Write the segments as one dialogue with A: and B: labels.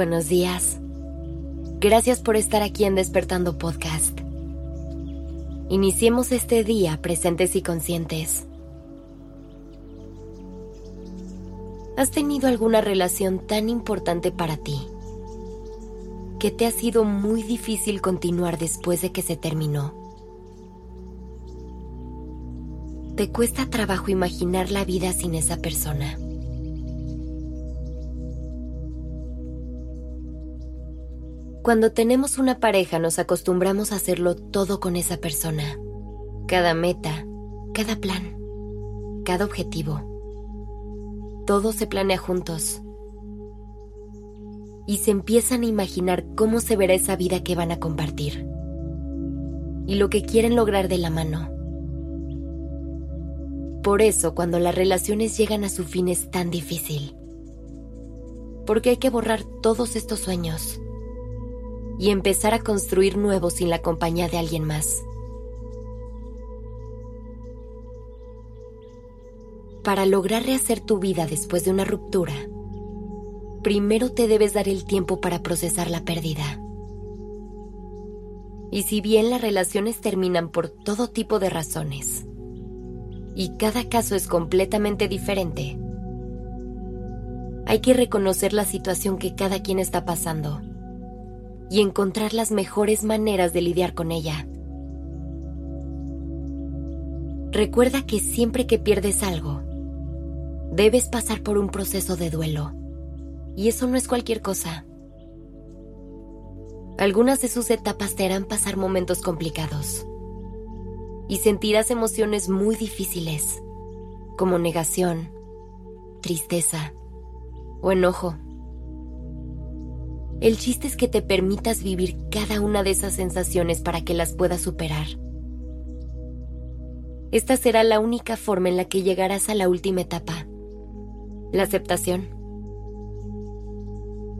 A: Buenos días. Gracias por estar aquí en Despertando Podcast. Iniciemos este día presentes y conscientes. ¿Has tenido alguna relación tan importante para ti que te ha sido muy difícil continuar después de que se terminó? ¿Te cuesta trabajo imaginar la vida sin esa persona? Cuando tenemos una pareja nos acostumbramos a hacerlo todo con esa persona. Cada meta, cada plan, cada objetivo. Todo se planea juntos. Y se empiezan a imaginar cómo se verá esa vida que van a compartir. Y lo que quieren lograr de la mano. Por eso cuando las relaciones llegan a su fin es tan difícil. Porque hay que borrar todos estos sueños y empezar a construir nuevos sin la compañía de alguien más. Para lograr rehacer tu vida después de una ruptura, primero te debes dar el tiempo para procesar la pérdida. Y si bien las relaciones terminan por todo tipo de razones, y cada caso es completamente diferente, hay que reconocer la situación que cada quien está pasando y encontrar las mejores maneras de lidiar con ella. Recuerda que siempre que pierdes algo, debes pasar por un proceso de duelo. Y eso no es cualquier cosa. Algunas de sus etapas te harán pasar momentos complicados. Y sentirás emociones muy difíciles, como negación, tristeza o enojo. El chiste es que te permitas vivir cada una de esas sensaciones para que las puedas superar. Esta será la única forma en la que llegarás a la última etapa, la aceptación.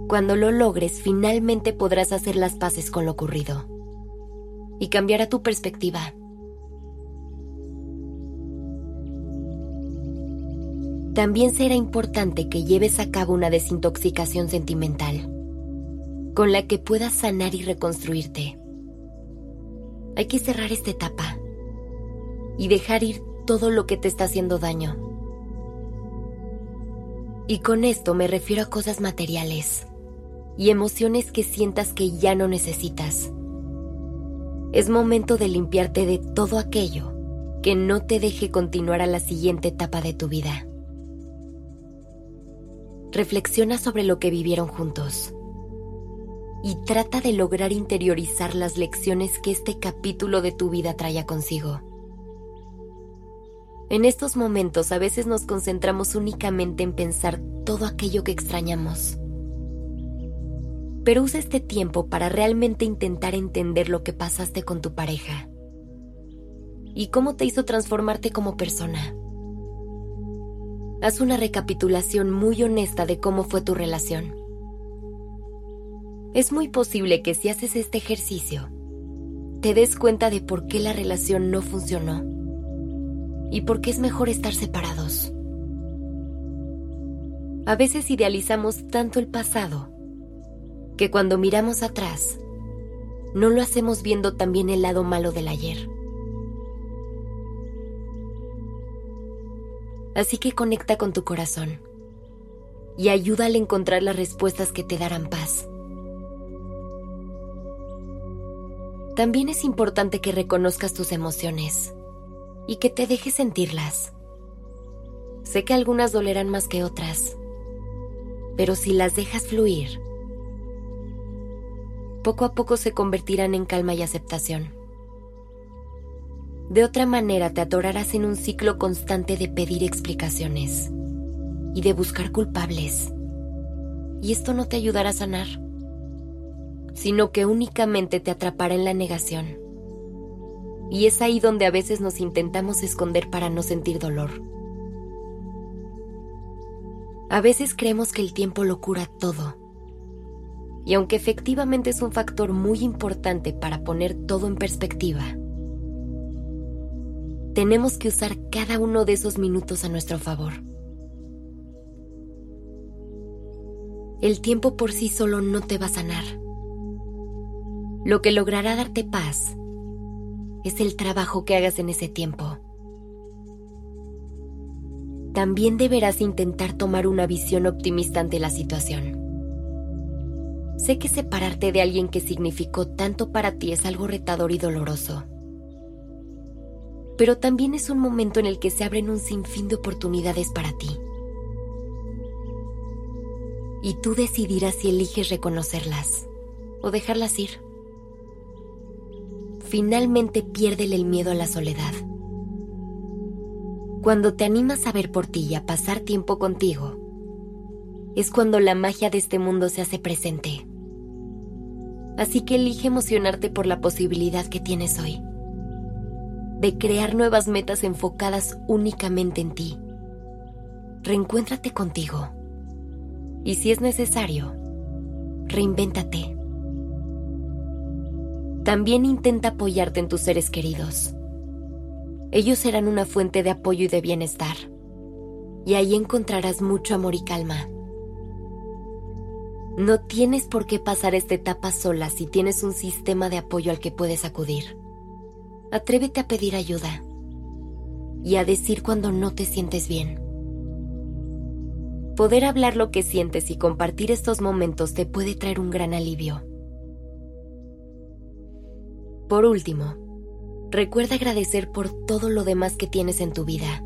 A: Cuando lo logres, finalmente podrás hacer las paces con lo ocurrido y cambiará tu perspectiva. También será importante que lleves a cabo una desintoxicación sentimental con la que puedas sanar y reconstruirte. Hay que cerrar esta etapa y dejar ir todo lo que te está haciendo daño. Y con esto me refiero a cosas materiales y emociones que sientas que ya no necesitas. Es momento de limpiarte de todo aquello que no te deje continuar a la siguiente etapa de tu vida. Reflexiona sobre lo que vivieron juntos y trata de lograr interiorizar las lecciones que este capítulo de tu vida trae consigo. En estos momentos a veces nos concentramos únicamente en pensar todo aquello que extrañamos. Pero usa este tiempo para realmente intentar entender lo que pasaste con tu pareja y cómo te hizo transformarte como persona. Haz una recapitulación muy honesta de cómo fue tu relación es muy posible que si haces este ejercicio, te des cuenta de por qué la relación no funcionó y por qué es mejor estar separados. A veces idealizamos tanto el pasado que cuando miramos atrás, no lo hacemos viendo también el lado malo del ayer. Así que conecta con tu corazón y ayúdale a encontrar las respuestas que te darán paz. También es importante que reconozcas tus emociones y que te dejes sentirlas. Sé que algunas dolerán más que otras, pero si las dejas fluir, poco a poco se convertirán en calma y aceptación. De otra manera te atorarás en un ciclo constante de pedir explicaciones y de buscar culpables. Y esto no te ayudará a sanar sino que únicamente te atrapará en la negación. Y es ahí donde a veces nos intentamos esconder para no sentir dolor. A veces creemos que el tiempo lo cura todo. Y aunque efectivamente es un factor muy importante para poner todo en perspectiva, tenemos que usar cada uno de esos minutos a nuestro favor. el tiempo por sí solo no te va a sanar. Lo que logrará darte paz es el trabajo que hagas en ese tiempo. También deberás intentar tomar una visión optimista ante la situación. Sé que separarte de alguien que significó tanto para ti es algo retador y doloroso. Pero también es un momento en el que se abren un sinfín de oportunidades para ti. Y tú decidirás si eliges reconocerlas o dejarlas ir. Finalmente piérdele el miedo a la soledad. Cuando te animas a ver por ti y a pasar tiempo contigo, es cuando la magia de este mundo se hace presente. Así que elige emocionarte por la posibilidad que tienes hoy, de crear nuevas metas enfocadas únicamente en ti. Reencuéntrate contigo. Y si es necesario, reinvéntate. También intenta apoyarte en tus seres queridos. Ellos serán una fuente de apoyo y de bienestar. Y ahí encontrarás mucho amor y calma. No tienes por qué pasar esta etapa sola si tienes un sistema de apoyo al que puedes acudir. Atrévete a pedir ayuda y a decir cuando no te sientes bien. Poder hablar lo que sientes y compartir estos momentos te puede traer un gran alivio. Por último, recuerda agradecer por todo lo demás que tienes en tu vida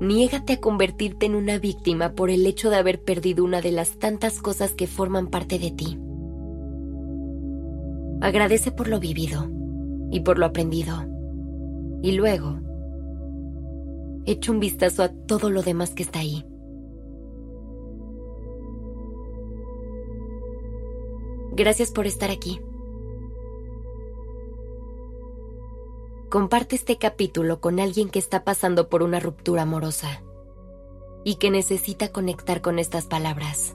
A: Niégate a convertirte en una víctima por el hecho de haber perdido una de las tantas cosas que forman parte de ti. Agradece por lo vivido y por lo aprendido. Y luego, echa un vistazo a todo lo demás que está ahí. Gracias por estar aquí. Comparte este capítulo con alguien que está pasando por una ruptura amorosa y que necesita conectar con estas palabras.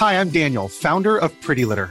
B: Hi, I'm Daniel, founder of Pretty Litter.